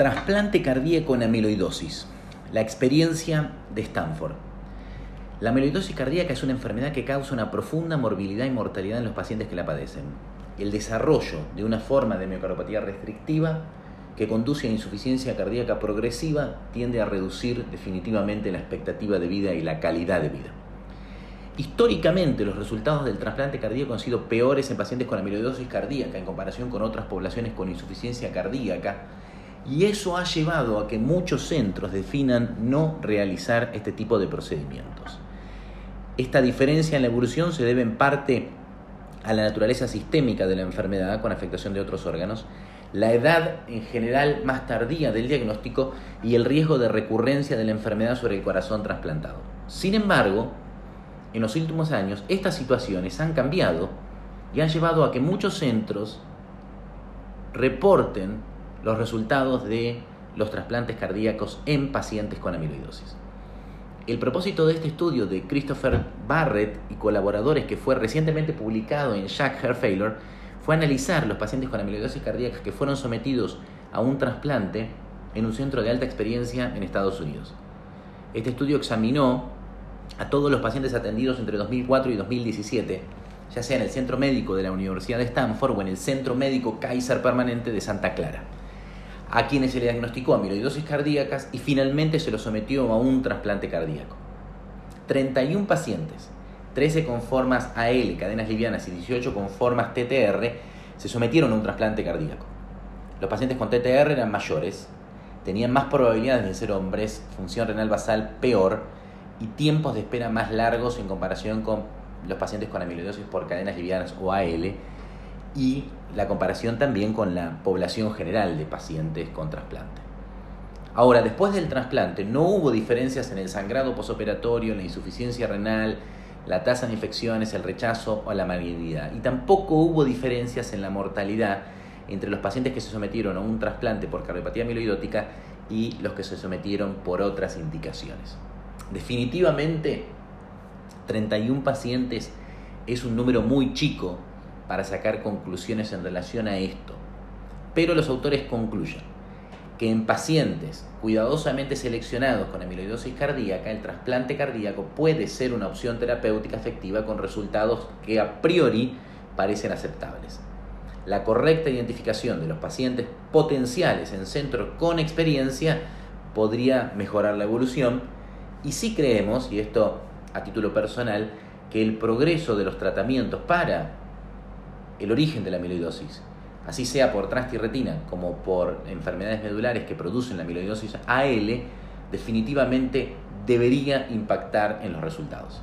Trasplante cardíaco en amiloidosis. La experiencia de Stanford. La amiloidosis cardíaca es una enfermedad que causa una profunda morbilidad y mortalidad en los pacientes que la padecen. El desarrollo de una forma de miocardiopatía restrictiva que conduce a insuficiencia cardíaca progresiva tiende a reducir definitivamente la expectativa de vida y la calidad de vida. Históricamente los resultados del trasplante cardíaco han sido peores en pacientes con amiloidosis cardíaca en comparación con otras poblaciones con insuficiencia cardíaca y eso ha llevado a que muchos centros definan no realizar este tipo de procedimientos. Esta diferencia en la evolución se debe en parte a la naturaleza sistémica de la enfermedad con afectación de otros órganos, la edad en general más tardía del diagnóstico y el riesgo de recurrencia de la enfermedad sobre el corazón trasplantado. Sin embargo, en los últimos años estas situaciones han cambiado y han llevado a que muchos centros reporten los resultados de los trasplantes cardíacos en pacientes con amiloidosis. El propósito de este estudio de Christopher Barrett y colaboradores que fue recientemente publicado en Jack Heart Failure fue analizar los pacientes con amiloidosis cardíaca que fueron sometidos a un trasplante en un centro de alta experiencia en Estados Unidos. Este estudio examinó a todos los pacientes atendidos entre 2004 y 2017, ya sea en el centro médico de la Universidad de Stanford o en el centro médico Kaiser Permanente de Santa Clara a quienes se le diagnosticó amiloidosis cardíacas y finalmente se los sometió a un trasplante cardíaco. 31 pacientes, 13 con formas AL, cadenas livianas, y 18 con formas TTR, se sometieron a un trasplante cardíaco. Los pacientes con TTR eran mayores, tenían más probabilidades de ser hombres, función renal basal peor y tiempos de espera más largos en comparación con los pacientes con amiloidosis por cadenas livianas o AL y la comparación también con la población general de pacientes con trasplante. Ahora, después del trasplante, no hubo diferencias en el sangrado posoperatorio, en la insuficiencia renal, la tasa de infecciones, el rechazo o la malignidad. Y tampoco hubo diferencias en la mortalidad entre los pacientes que se sometieron a un trasplante por cardiopatía amiloidótica y los que se sometieron por otras indicaciones. Definitivamente, 31 pacientes es un número muy chico para sacar conclusiones en relación a esto. Pero los autores concluyen que en pacientes cuidadosamente seleccionados con amiloidosis cardíaca, el trasplante cardíaco puede ser una opción terapéutica efectiva con resultados que a priori parecen aceptables. La correcta identificación de los pacientes potenciales en centros con experiencia podría mejorar la evolución y si creemos, y esto a título personal, que el progreso de los tratamientos para el origen de la amiloidosis, así sea por transtirretina como por enfermedades medulares que producen la amiloidosis AL, definitivamente debería impactar en los resultados.